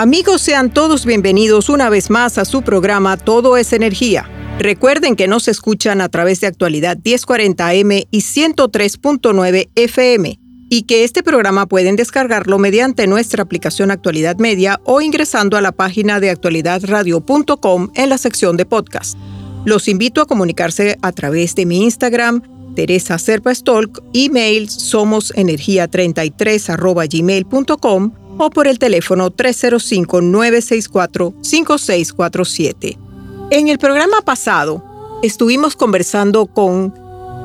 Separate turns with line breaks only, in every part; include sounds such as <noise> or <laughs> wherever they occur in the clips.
Amigos, sean todos bienvenidos una vez más a su programa Todo es Energía. Recuerden que nos escuchan a través de actualidad 1040M y 103.9 FM y que este programa pueden descargarlo mediante nuestra aplicación Actualidad Media o ingresando a la página de actualidadradio.com en la sección de podcast. Los invito a comunicarse a través de mi Instagram, Teresa Serpa Stolk, email somosenergia33 gmail.com o por el teléfono 305-964-5647. En el programa pasado estuvimos conversando con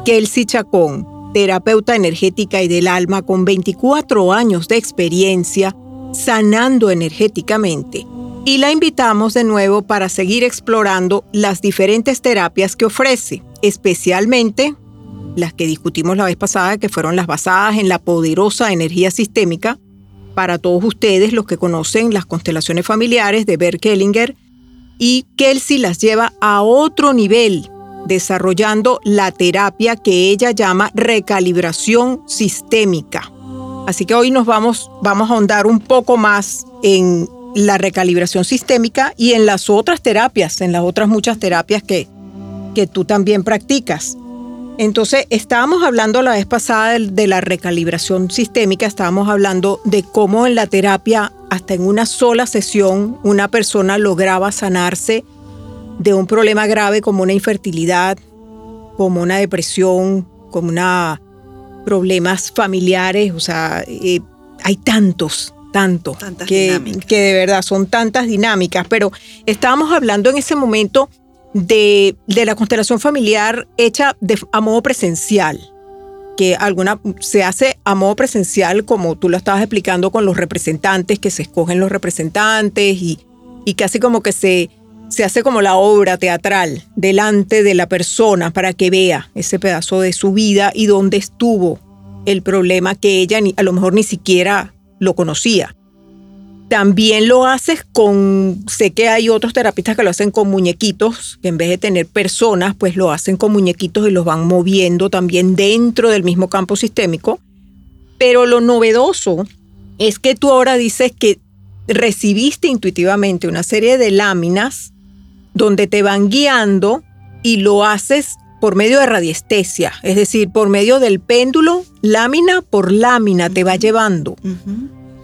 Kelsey Chacón, terapeuta energética y del alma con 24 años de experiencia sanando energéticamente. Y la invitamos de nuevo para seguir explorando las diferentes terapias que ofrece, especialmente las que discutimos la vez pasada, que fueron las basadas en la poderosa energía sistémica, para todos ustedes, los que conocen las constelaciones familiares de Bert Kellinger, y Kelsey las lleva a otro nivel, desarrollando la terapia que ella llama recalibración sistémica. Así que hoy nos vamos, vamos a ahondar un poco más en la recalibración sistémica y en las otras terapias, en las otras muchas terapias que, que tú también practicas. Entonces, estábamos hablando la vez pasada de, la recalibración sistémica, estábamos hablando de cómo en la terapia, hasta en una sola sesión, una persona lograba sanarse de un problema grave como una infertilidad, como una depresión, como una problemas familiares, o sea, eh, hay tantos, tantos, que, que de verdad son tantas dinámicas, pero estábamos hablando en ese momento de, la constelación familiar hecha de, a modo presencial, que alguna se hace a modo presencial, como tú lo estabas explicando con los representantes, que se escogen los representantes y, y casi como que se, se hace como la obra teatral delante de la persona para que vea ese pedazo de su vida y dónde estuvo el problema que ella a lo mejor ni siquiera lo conocía. También lo haces con, sé que hay otros terapistas que lo hacen con muñequitos, que en vez de tener personas, pues lo hacen con muñequitos y los van moviendo también dentro del mismo campo sistémico. Pero lo novedoso es que tú ahora dices que recibiste intuitivamente una serie de láminas donde te van guiando y lo haces por medio de radiestesia, es decir, por medio del péndulo, lámina por lámina te va llevando.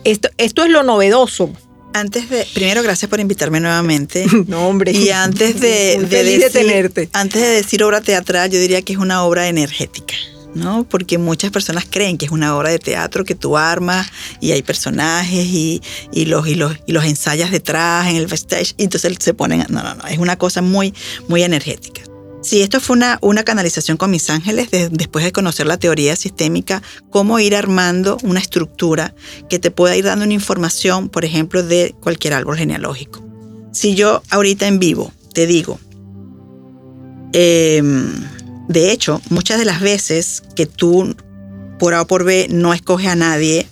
Esto, esto es lo novedoso.
Antes de, primero gracias por invitarme nuevamente. <laughs>
No, hombre.
Y antes de, <laughs>
de, decir, tenerte.
antes de decir obra teatral, yo diría que es una obra energética. ¿no? Porque muchas personas creen que es una obra de teatro que tú armas y hay personajes y, y, los, y, los, y los ensayas detrás en el backstage y entonces se ponen, no, no, no, es una cosa muy, muy energética. Sí, esto fue una, una canalización con mis ángeles después de conocer la teoría sistémica, cómo ir armando una estructura que te pueda ir dando una información, por ejemplo, de cualquier árbol genealógico. Si yo ahorita en vivo te digo, em, de hecho, muchas de las veces que tú por A o por B no escoges a nadie,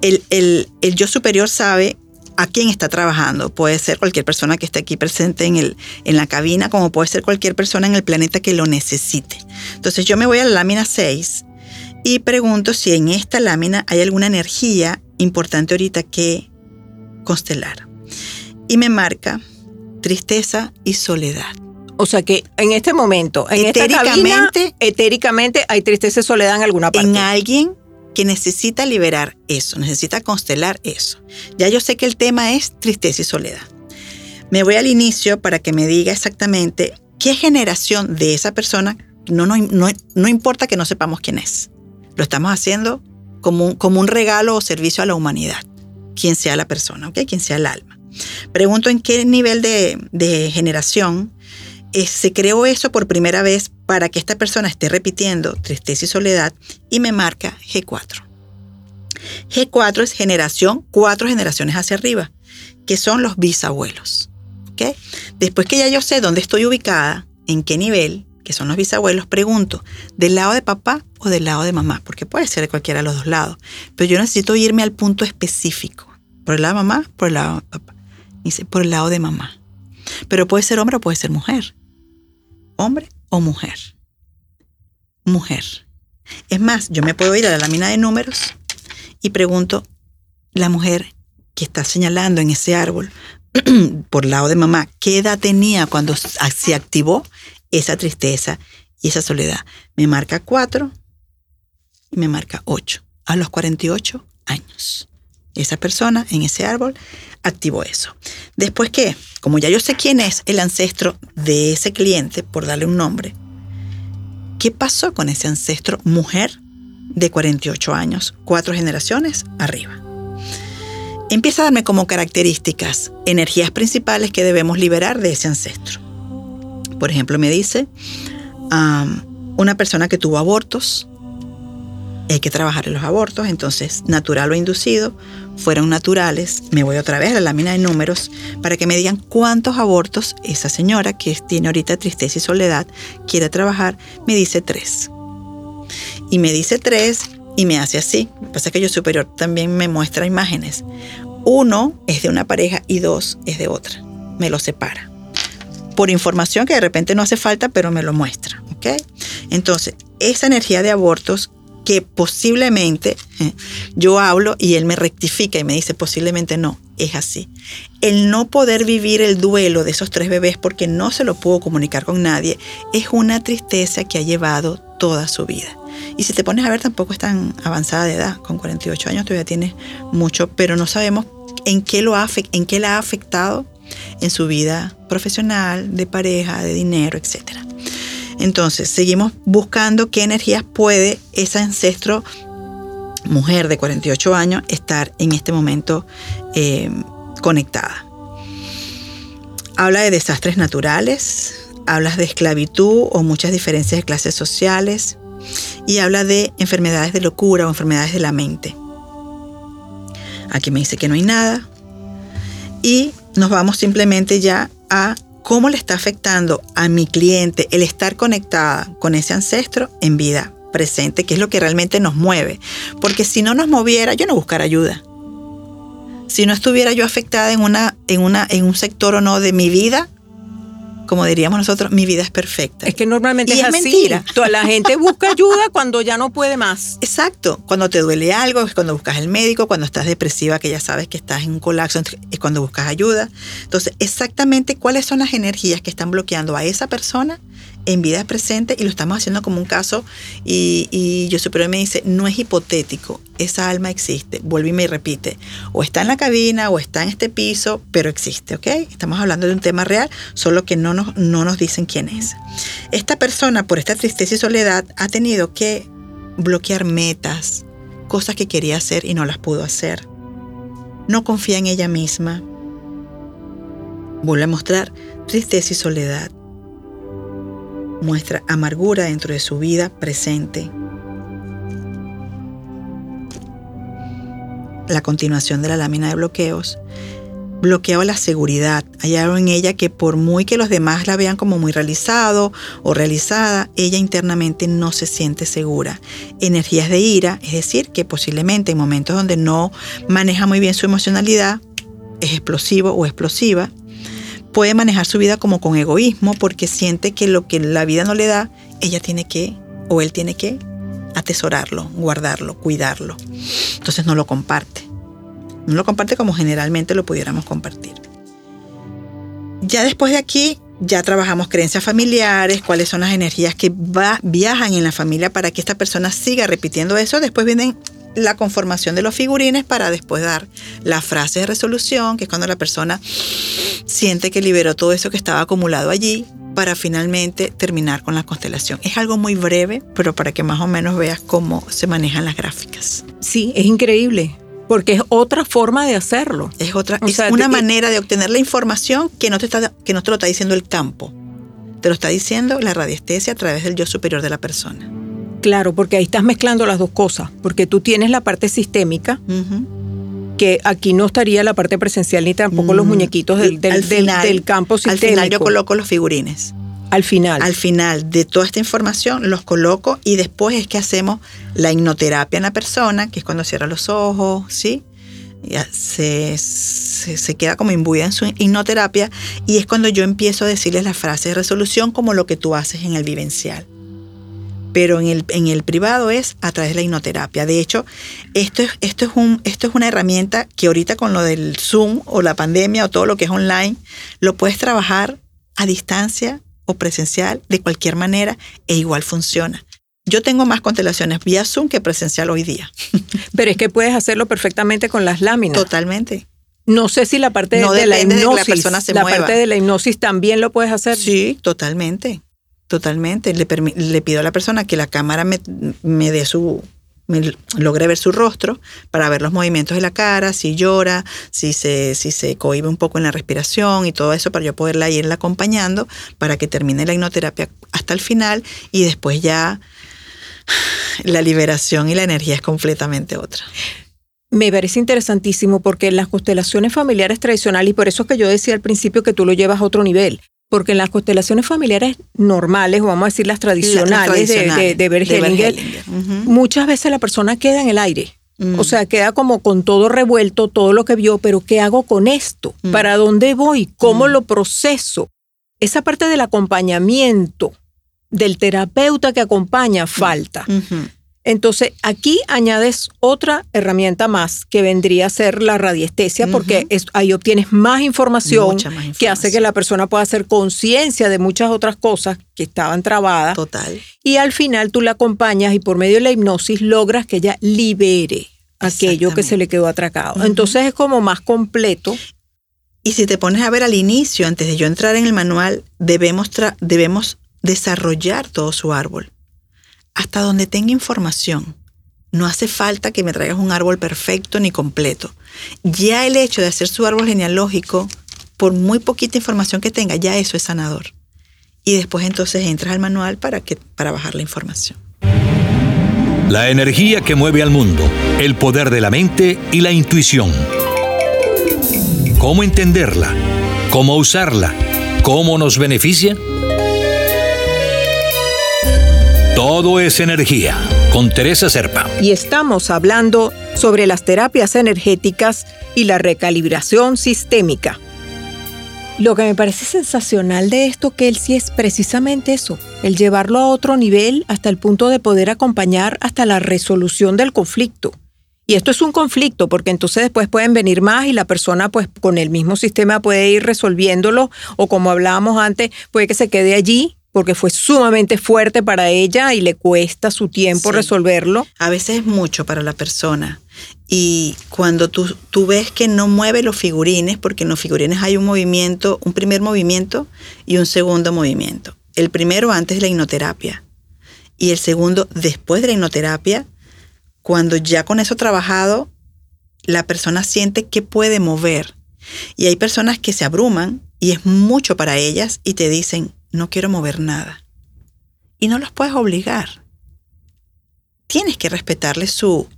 el, el, el yo superior sabe a quién está trabajando. Puede ser cualquier persona que esté aquí presente en, el, en la cabina, como puede ser cualquier persona en el planeta que lo necesite. Entonces yo me voy a la lámina 6 y pregunto si en esta lámina hay alguna energía importante ahorita que constelar. Y me marca tristeza y soledad.
O sea que en este momento, en etéricamente, esta etéricamente hay tristeza y soledad en alguna parte.
En alguien que necesita liberar eso, necesita constelar eso. Ya yo sé que el tema es tristeza y soledad. Me voy al inicio para que me diga exactamente qué generación de esa persona, no, no, no, importa que no sepamos quién es. Lo estamos haciendo como un, como un regalo o servicio a la humanidad, quien sea la persona, ¿ok? Quien sea el alma. Pregunto en qué nivel de, de generación eh, se creó eso por primera vez para que esta persona esté repitiendo tristeza y soledad y me marca G4. G4 es generación, cuatro generaciones hacia arriba, que son los bisabuelos. Después que ya yo sé dónde estoy ubicada, en qué nivel, que son los bisabuelos, pregunto, ¿del lado de papá o del lado de mamá? Porque puede ser de cualquiera de los dos lados. Pero yo necesito irme al punto específico. ¿Por el lado de mamá? Por el lado de papá. Dice, por el lado de mamá. Pero puede ser hombre o puede ser mujer hombre o mujer. Mujer. Es más, yo me puedo ir a la lámina de números y pregunto, la mujer que está señalando en ese árbol <clears throat> por lado de mamá, ¿qué edad tenía cuando se activó esa tristeza y esa soledad? Me marca 4 y me marca 8, a los 48 años. Esa persona en ese árbol activó eso. Después que, como ya yo sé quién es el ancestro de ese cliente, por darle un nombre, ¿qué pasó con ese ancestro mujer de 48 años, cuatro generaciones arriba? Empieza a darme como características energías principales que debemos liberar de ese ancestro. Por ejemplo, me dice una persona que tuvo abortos, hay que trabajar en los abortos, entonces natural o inducido, fueron naturales, me voy otra vez a la lámina de números para que me digan cuántos abortos esa señora que tiene ahorita tristeza y soledad quiere trabajar, me dice tres. Y me dice tres y me hace así. Lo que pasa es que yo superior también me muestra imágenes. Uno es de una pareja y dos es de otra. Me lo separa. Por información que de repente no hace falta, pero me lo muestra. ¿ok? Entonces, esa energía de abortos que posiblemente eh, yo hablo y él me rectifica y me dice posiblemente no, es así. El no poder vivir el duelo de esos tres bebés porque no se lo pudo comunicar con nadie es una tristeza que ha llevado toda su vida. Y si te pones a ver, tampoco es tan avanzada de edad, con 48 años todavía tiene mucho, pero no sabemos en qué, lo en qué la ha afectado en su vida profesional, de pareja, de dinero, etcétera. Entonces, seguimos buscando qué energías puede ese ancestro, mujer de 48 años, estar en este momento eh, conectada. Habla de desastres naturales, habla de esclavitud o muchas diferencias de clases sociales y habla de enfermedades de locura o enfermedades de la mente. Aquí me dice que no hay nada y nos vamos simplemente ya a cómo le está afectando a mi cliente el estar conectada con ese ancestro en vida presente, que es lo que realmente nos mueve. Porque si no nos moviera, yo no buscara ayuda. Si no estuviera yo afectada en, una, en, una, en un sector o no de mi vida, como diríamos nosotros, mi vida es perfecta.
Es que normalmente es, mentira. <laughs> Toda la gente busca ayuda cuando ya no puede más.
Exacto. Cuando te duele algo es cuando buscas el médico, cuando estás depresiva, que ya sabes que estás en un colapso, es cuando buscas ayuda. Entonces, exactamente cuáles son las energías que están bloqueando a esa persona en vida presente y lo estamos haciendo como un caso y, y yo superior me dice, no es hipotético, esa alma existe, vuelve y me repite, o está en la cabina o está en este piso, pero existe, ¿ok? Estamos hablando de un tema real, solo que no nos, no nos dicen quién es. Esta persona, por esta tristeza y soledad, ha tenido que bloquear metas, cosas que quería hacer y no las pudo hacer. No confía en ella misma. Vuelve a mostrar tristeza y soledad muestra amargura dentro de su vida presente. La continuación de la lámina de bloqueos bloqueaba la seguridad. Hay en ella que por muy que los demás la vean como muy realizado o realizada, ella internamente no se siente segura. Energías de ira, es decir, que posiblemente en momentos donde no maneja muy bien su emocionalidad, es explosivo o explosiva, puede manejar su vida como con egoísmo porque siente que lo que la vida no le da, ella tiene que o él tiene que atesorarlo, guardarlo, cuidarlo. Entonces no lo comparte. No lo comparte como generalmente lo pudiéramos compartir. Ya después de aquí, ya trabajamos creencias familiares, cuáles son las energías que viajan en la familia para que esta persona siga repitiendo eso. Después vienen la conformación de los figurines para después dar la frase de resolución, que es cuando la persona siente que liberó todo eso que estaba acumulado allí para finalmente terminar con la constelación. Es algo muy breve, pero para que más o menos veas cómo se manejan las gráficas.
Sí, es increíble, porque es otra forma de hacerlo.
Es otra,
O
es
sea,
una
te-
manera de obtener la información que no te está, que no te lo está diciendo el campo. Te lo está diciendo la radiestesia a través del yo superior de la persona.
Claro, porque ahí estás mezclando las dos cosas, porque tú tienes la parte sistémica, que aquí no estaría la parte presencial ni tampoco los muñequitos del, del-
Al
del-
final-
del campo
Al
sistémico.
final yo coloco los figurines.
Al final.
Al final de toda esta información los coloco y después es que hacemos la hipnoterapia en la persona, que es cuando cierra los ojos, ¿sí? Ya se, se, se queda como imbuida en su hipnoterapia y es cuando yo empiezo a decirles la frase de resolución como lo que tú haces en el vivencial. Pero en el, en el privado es a través de la hipnoterapia. De hecho, esto es, esto, es un, esto es una herramienta que ahorita con lo del Zoom o la pandemia o todo lo que es online, lo puedes trabajar a distancia o presencial de cualquier manera e igual funciona. Yo tengo más constelaciones vía Zoom que presencial hoy día. <laughs>
Pero es que puedes hacerlo perfectamente con las láminas.
Totalmente.
No sé si la parte de,
No
de la
de la
hipnosis,
persona se
la
mueva.
parte de la hipnosis también lo puedes hacer.
Sí, totalmente. Totalmente. Le, le pido a la persona que la cámara me, me dé su me logre ver su rostro para ver los movimientos de la cara, si llora, si se, si se cohibe un poco en la respiración y todo eso para yo poderla irla acompañando para que termine la hipnoterapia hasta el final y después ya la liberación y la energía es completamente otra.
Me parece interesantísimo porque en las constelaciones familiares tradicionales, y por eso es que yo decía al principio que tú lo llevas a otro nivel, porque en las constelaciones familiares normales, o vamos a decir las tradicionales, de- de, muchas veces la persona queda en el aire.
Mm.
O sea, queda como con todo revuelto, todo lo que vio, pero ¿qué hago con esto?
Mm.
¿Para dónde voy? ¿Cómo
Mm.
lo proceso? Esa parte del acompañamiento del terapeuta que acompaña falta. Entonces, aquí añades otra herramienta más que vendría a ser la radiestesia, porque es- ahí obtienes más información, que hace que la persona pueda hacer conciencia de muchas otras cosas que estaban trabadas.
Total.
Y al final tú la acompañas y por medio de la hipnosis logras que ella libere aquello que se le quedó atracado. Entonces es como más completo.
Y si te pones a ver al inicio, antes de yo entrar en el manual, debemos, debemos desarrollar todo su árbol. Hasta donde tenga información. No hace falta que me traigas un árbol perfecto ni completo. Ya el hecho de hacer su árbol genealógico, por muy poquita información que tenga, ya eso es sanador. Y después entonces entras al manual para, que, para bajar la información.
La energía que mueve al mundo, el poder de la mente y la intuición. ¿Cómo entenderla? ¿Cómo usarla? ¿Cómo nos beneficia? Todo es energía, con Teresa Serpa.
Y estamos hablando sobre las terapias energéticas y la recalibración sistémica. Lo que me parece sensacional de esto que él sí es precisamente eso, el llevarlo a otro nivel hasta el punto de poder acompañar hasta la resolución del conflicto. Y esto es un conflicto porque entonces después pueden venir más y la persona pues con el mismo sistema puede ir resolviéndolo o como hablábamos antes, puede que se quede allí porque fue sumamente fuerte para ella y le cuesta su tiempo
Sí.
resolverlo.
A veces es mucho para la persona. Y cuando tú, tú ves que no mueve los figurines, porque en los figurines hay un movimiento, un primer movimiento y un segundo movimiento. El primero antes de la hipnoterapia y el segundo después de la hipnoterapia, cuando ya con eso trabajado, la persona siente que puede mover. Y hay personas que se abruman y es mucho para ellas y te dicen, no quiero mover nada. Y no los puedes obligar tienes que respetarle su,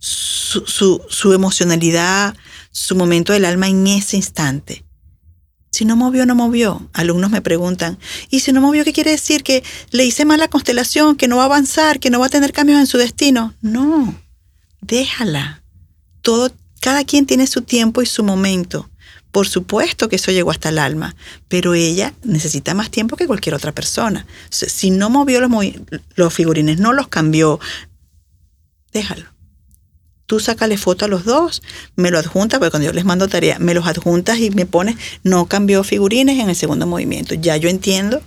su, su, emocionalidad, su momento del alma en ese instante. Si no movió, no movió. Alumnos me preguntan, ¿y si no movió, qué quiere decir? ¿Que le hice mal la constelación, que no va a avanzar, que no va a tener cambios en su destino? No, déjala. Todo, cada quien tiene su tiempo y su momento. Por supuesto que eso llegó hasta el alma, pero ella necesita más tiempo que cualquier otra persona. Si no movió los, movi- los figurines, no los cambió, déjalo. Tú sácale foto a los dos, me lo adjuntas, porque cuando yo les mando tarea, me los adjuntas y me pones, no cambió figurines en el segundo movimiento. Ya yo entiendo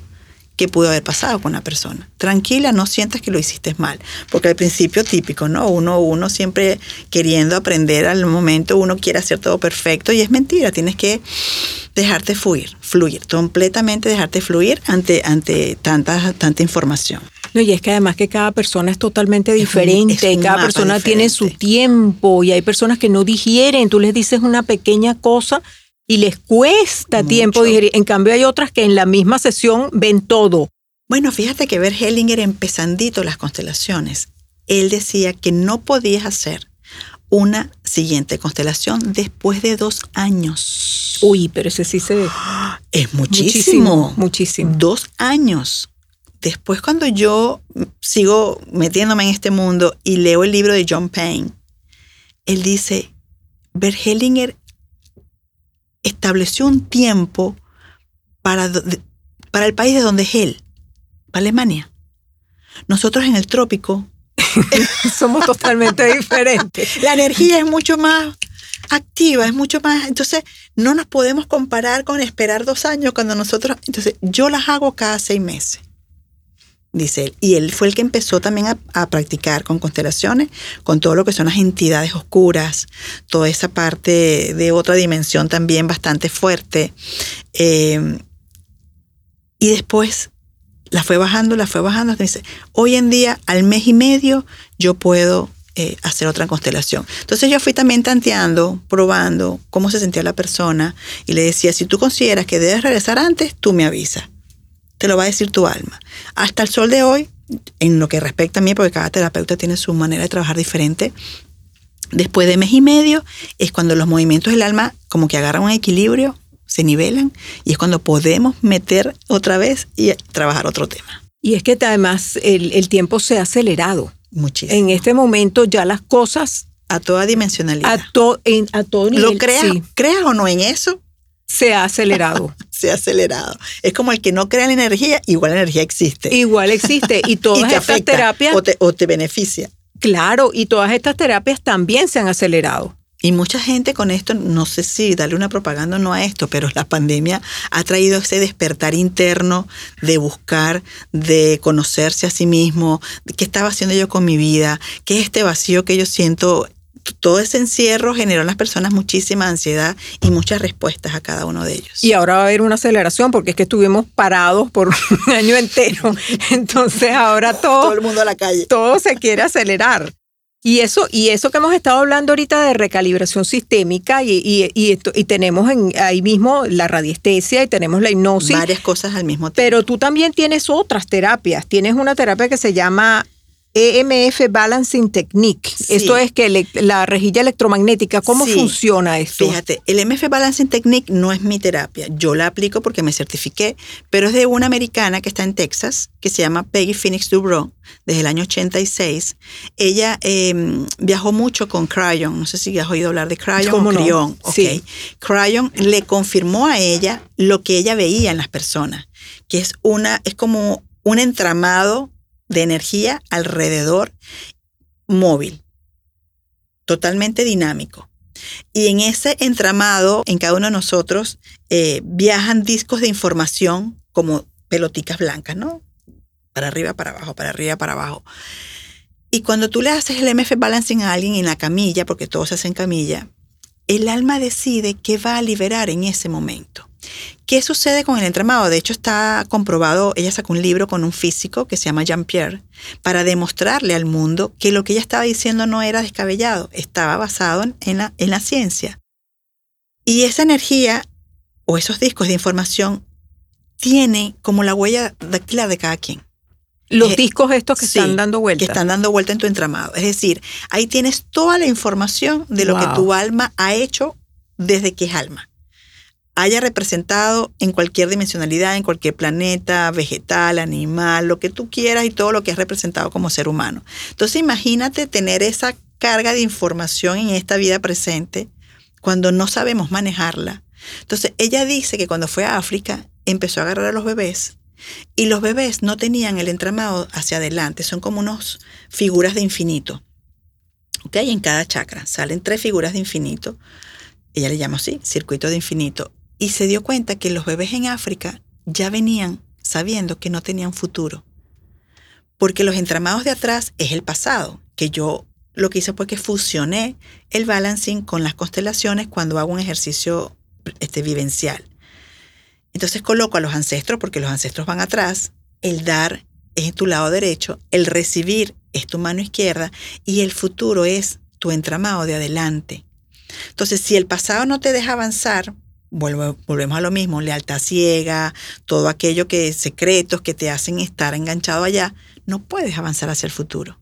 qué pudo haber pasado con la persona. Tranquila, no sientas que lo hiciste mal, porque al principio típico, ¿no? Uno, uno siempre queriendo aprender al momento, uno quiere hacer todo perfecto y es mentira, tienes que dejarte fluir, fluir, completamente dejarte fluir ante, ante tanta, tanta información.
No, y es que además que cada persona es totalmente diferente, cada persona tiene su tiempo y hay personas que no digieren, tú les dices una pequeña cosa y les cuesta tiempo digerir. En cambio, hay otras que en la misma sesión ven todo.
Bueno, fíjate que ver Hellinger empezandito las constelaciones, él decía que no podías hacer una siguiente constelación después de dos años.
Uy, pero ese sí se... <gasps>
Es muchísimo.
Muchísimo.
Dos años. Después cuando yo sigo metiéndome en este mundo y leo el libro de John Payne, él dice, Hellinger estableció un tiempo para, para el país de donde es él, para Alemania. Nosotros en el trópico <laughs>
somos totalmente diferentes. <laughs>
La energía es mucho más activa, es mucho más. Entonces, no nos podemos comparar con esperar dos años cuando nosotros. Entonces, yo las hago cada seis meses dice él. Y él fue el que empezó también a, practicar con constelaciones, con todo lo que son las entidades oscuras, toda esa parte de otra dimensión también bastante fuerte. Eh, y después la fue bajando, la fue bajando. Hoy en día, al mes y medio, yo puedo eh, hacer otra constelación. Entonces yo fui también tanteando, probando cómo se sentía la persona y le decía, si tú consideras que debes regresar antes, tú me avisas te lo va a decir tu alma. Hasta el sol de hoy, en lo que respecta a mí, porque cada terapeuta tiene su manera de trabajar diferente, después de mes y medio es cuando los movimientos del alma como que agarran un equilibrio, se nivelan y es cuando podemos meter otra vez y trabajar otro tema.
Y es que además el, tiempo se ha acelerado.
Muchísimo.
En este momento ya las cosas...
A toda dimensionalidad.
A, en, a todo nivel.
Lo creas, creas o no en eso,
se ha acelerado. <laughs>
se ha acelerado. Es como el que no crea la energía, igual la energía existe.
Igual existe. Y <laughs> todas estas terapias.
O te, o te beneficia.
Claro, y todas estas terapias también se han acelerado.
Y mucha gente con esto, no sé si darle una propaganda o no a esto, pero la pandemia ha traído ese despertar interno de buscar, de conocerse a sí mismo, qué estaba haciendo yo con mi vida, qué es este vacío que yo siento todo ese encierro generó en las personas muchísima ansiedad y muchas respuestas a cada uno de ellos.
Y ahora va a haber una aceleración porque es que estuvimos parados por <laughs> un año entero. <laughs> Entonces ahora todo...
todo el mundo a la calle.
Todo se quiere acelerar. Y eso, y eso que hemos estado hablando ahorita de recalibración sistémica y, y, y, tenemos ahí mismo la radiestesia y tenemos la hipnosis.
Varias cosas al mismo tiempo.
Pero tú también tienes otras terapias. Tienes una terapia que se llama EMF Balancing Technique. Esto es que la rejilla electromagnética, ¿cómo funciona esto?
Fíjate, el EMF Balancing Technique no es mi terapia. Yo la aplico porque me certifiqué, pero es de una americana que está en Texas, que se llama Peggy Phoenix Dubrow, desde el año 86. Ella em, viajó mucho con Cryon. No sé si has oído hablar de Cryon
o
Cryon. Sí. Cryon le confirmó a ella lo que ella veía en las personas, que es una, es como un entramado de energía alrededor móvil, totalmente dinámico. Y en ese entramado, en cada uno de nosotros, eh, viajan discos de información como peloticas blancas, ¿no? Para arriba, para abajo, para arriba, para abajo. Y cuando tú le haces el MF Balancing a alguien en la camilla, porque todo se hace en camilla, el alma decide qué va a liberar en ese momento. ¿Qué sucede con el entramado? De hecho, está comprobado, ella sacó un libro con un físico que se llama Jean-Pierre para demostrarle al mundo que lo que ella estaba diciendo no era descabellado, estaba basado en la, en la ciencia. Y esa energía o esos discos de información tiene como la huella dactilar de cada quien.
Los eh, discos estos que están dando vuelta.
Que están dando vuelta en tu entramado. Es decir, ahí tienes toda la información de lo que tu alma ha hecho desde que es alma haya representado en cualquier dimensionalidad, en cualquier planeta, vegetal, animal, lo que tú quieras y todo lo que has representado como ser humano. Entonces imagínate tener esa carga de información en esta vida presente cuando no sabemos manejarla. Entonces ella dice que cuando fue a África empezó a agarrar a los bebés y los bebés no tenían el entramado hacia adelante, son como unos figuras de infinito. ¿Ok? En cada chakra salen tres figuras de infinito. Ella le llama así, circuito de infinito y se dio cuenta que los bebés en África ya venían sabiendo que no tenían futuro. Porque los entramados de atrás es el pasado, que yo lo que hice fue que fusioné el balancing con las constelaciones cuando hago un ejercicio este, vivencial. Entonces coloco a los ancestros, porque los ancestros van atrás, el dar es tu lado derecho, el recibir es tu mano izquierda y el futuro es tu entramado de adelante. Entonces, si el pasado no te deja avanzar, volvemos a lo mismo, lealtad ciega, todo aquello que secretos que te hacen estar enganchado allá, no puedes avanzar hacia el futuro.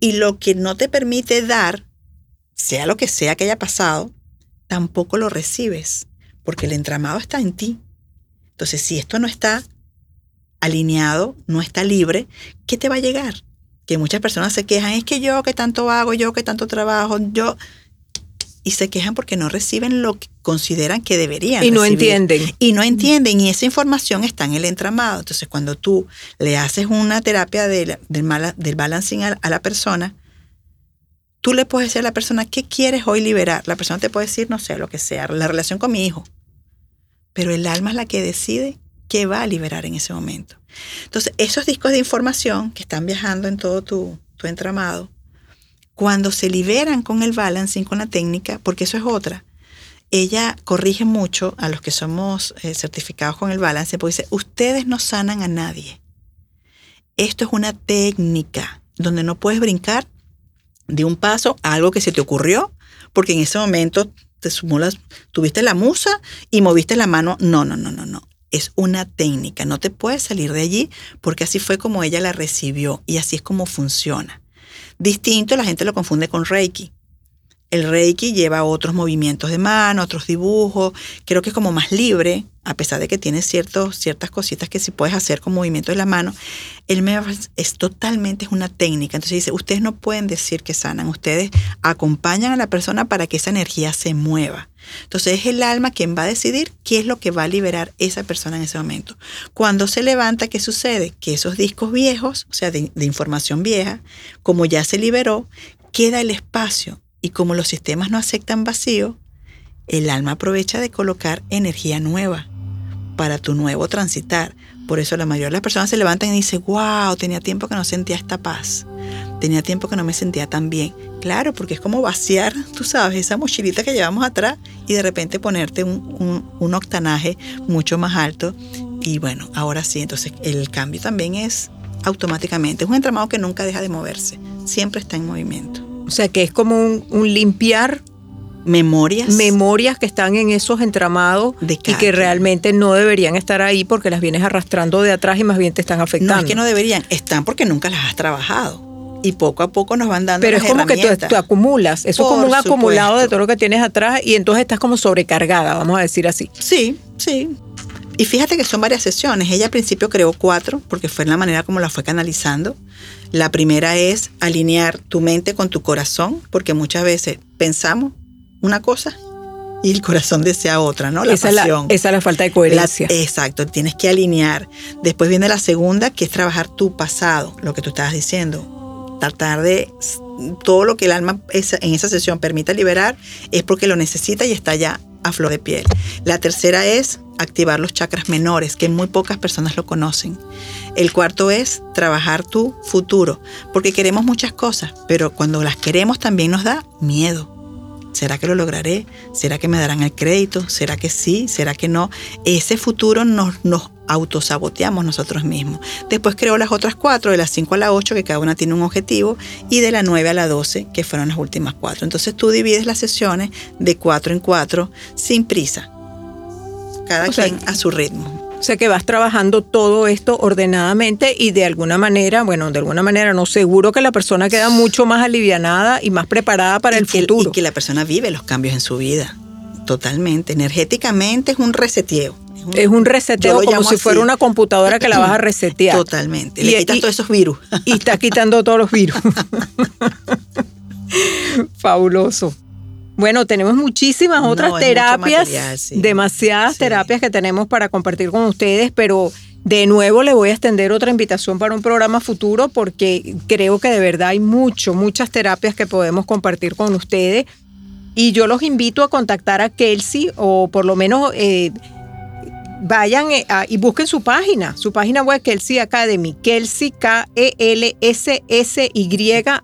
Y lo que no te permite dar, sea lo que sea que haya pasado, tampoco lo recibes, porque el entramado está en ti. Entonces, si esto no está alineado, no está libre, ¿qué te va a llegar? Que muchas personas se quejan, es que yo que tanto hago, yo que tanto trabajo, yo... Y se quejan porque no reciben lo que consideran que deberían.
Y no entienden.
Y no entienden. Y esa información está en el entramado. Entonces, cuando tú le haces una terapia del, del balancing a, a la persona, tú le puedes decir a la persona, ¿qué quieres hoy liberar? La persona te puede decir, no sé, lo que sea, la relación con mi hijo. Pero el alma es la que decide qué va a liberar en ese momento. Entonces, esos discos de información que están viajando en todo tu, tu entramado, cuando se liberan con el balancing, con la técnica, porque eso es otra, ella corrige mucho a los que somos eh, certificados con el balance, porque dice, ustedes no sanan a nadie. Esto es una técnica donde no puedes brincar de un paso a algo que se te ocurrió, porque en ese momento te sumó las, tuviste la musa y moviste la mano. No, no, no, no, no es una técnica, no te puedes salir de allí porque así fue como ella la recibió y así es como funciona. Distinto, la gente lo confunde con Reiki. El Reiki lleva otros movimientos de mano, otros dibujos, creo que es como más libre, a pesar de que tiene ciertos, ciertas cositas que sí puedes hacer con movimientos de la mano. El MEVAS es totalmente una técnica. Entonces dice, ustedes no pueden decir que sanan, ustedes acompañan a la persona para que esa energía se mueva. Entonces es el alma quien va a decidir qué es lo que va a liberar esa persona en ese momento. Cuando se levanta, ¿qué sucede? Que esos discos viejos, o sea, de, información vieja, como ya se liberó, queda el espacio y como los sistemas no aceptan vacío, el alma aprovecha de colocar energía nueva para tu nuevo transitar. Por eso la mayoría de las personas se levantan y dicen, wow, tenía tiempo que no sentía esta paz. Tenía tiempo que no me sentía tan bien. Claro, porque es como vaciar, tú sabes, esa mochilita que llevamos atrás y de repente ponerte un, un octanaje mucho más alto. Y bueno, ahora sí, entonces el cambio también es automáticamente. Es un entramado que nunca deja de moverse, siempre está en movimiento.
O sea que es como un, limpiar
memorias.
Memorias que están en esos entramados y que realmente no deberían estar ahí porque las vienes arrastrando de atrás y más bien te están afectando.
No es que no deberían, están porque nunca las has trabajado. Y poco a poco nos van dando.
Pero es como que tú, acumulas, eso es como un acumulado de todo lo que tienes atrás y entonces estás como sobrecargada, vamos a decir así.
Sí, sí. Y fíjate que son varias sesiones. Ella al principio creó cuatro, porque fue la manera como la fue canalizando. La primera es alinear tu mente con tu corazón, porque muchas veces pensamos una cosa y el corazón desea otra, ¿no?
La esa pasión. Es la, esa es la falta de coherencia.
exacto, tienes que alinear. Después viene la segunda, que es trabajar tu pasado, lo que tú estabas diciendo. Tratar de todo lo que el alma en esa sesión permita liberar es porque lo necesita y está ya a flor de piel. La tercera es activar los chakras menores, que muy pocas personas lo conocen. El cuarto es trabajar tu futuro, porque queremos muchas cosas, pero cuando las queremos también nos da miedo. ¿Será que lo lograré? ¿Será que me darán el crédito? ¿Será que sí? ¿Será que no? Ese futuro nos, nos autosaboteamos nosotros mismos. Después creo las otras cuatro, de las 5 a la 8, que cada una tiene un objetivo, y de la 9 a la 12, que fueron las últimas cuatro. Entonces tú divides las sesiones de cuatro en cuatro sin prisa cada quien a su ritmo.
O sea que vas trabajando todo esto ordenadamente y de alguna manera, bueno, de alguna manera no seguro que la persona queda mucho más alivianada y más preparada para el futuro.
Y que la persona vive los cambios en su vida, totalmente. Energéticamente es un reseteo.
Es un reseteo como si fuera una computadora que la vas a <clears throat> resetear.
Totalmente. Le quitas todos esos virus.
Y está quitando todos los virus. <laughs> Fabuloso. Bueno, tenemos muchísimas otras terapias, demasiadas terapias que tenemos para compartir con ustedes, pero de nuevo le voy a extender otra invitación para un programa futuro porque creo que de verdad hay mucho, muchas terapias que podemos compartir con ustedes. Y yo los invito a contactar a Kelsey o por lo menos eh, vayan eh, y busquen su página, su página web Kelsey Academy, Kelsey K-E-L-S-S-Y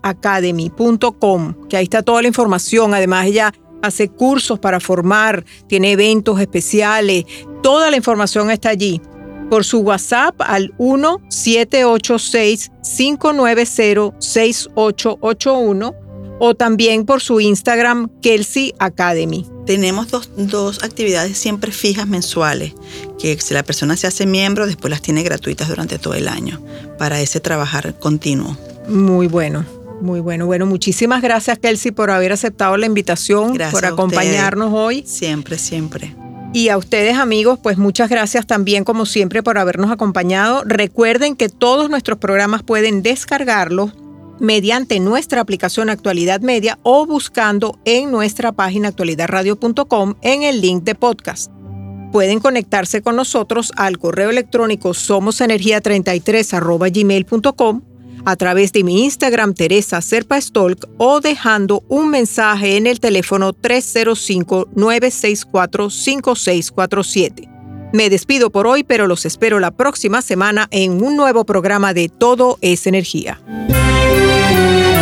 Academy.com, que ahí está toda la información. Además, ella hace cursos para formar, tiene eventos especiales, toda la información está allí. Por su WhatsApp al 1-786-590-6881 o también por su Instagram Kelsey Academy.
Tenemos dos, actividades siempre fijas mensuales, que si la persona se hace miembro, después las tiene gratuitas durante todo el año, para ese trabajar continuo.
Muy bueno. Muy bueno. Bueno, muchísimas gracias, Kelsey, por haber aceptado la invitación, por acompañarnos hoy.
Siempre, siempre.
Y a ustedes amigos, pues muchas gracias también como siempre por habernos acompañado. Recuerden que todos nuestros programas pueden descargarlos mediante nuestra aplicación Actualidad Media o buscando en nuestra página actualidadradio.com en el link de podcast. Pueden conectarse con nosotros al correo electrónico somosenergia33 gmail.com a través de mi Instagram Teresa Serpa Stolk o dejando un mensaje en el teléfono 305-964-5647. Me despido por hoy, pero los espero la próxima semana en un nuevo programa de Todo es Energía.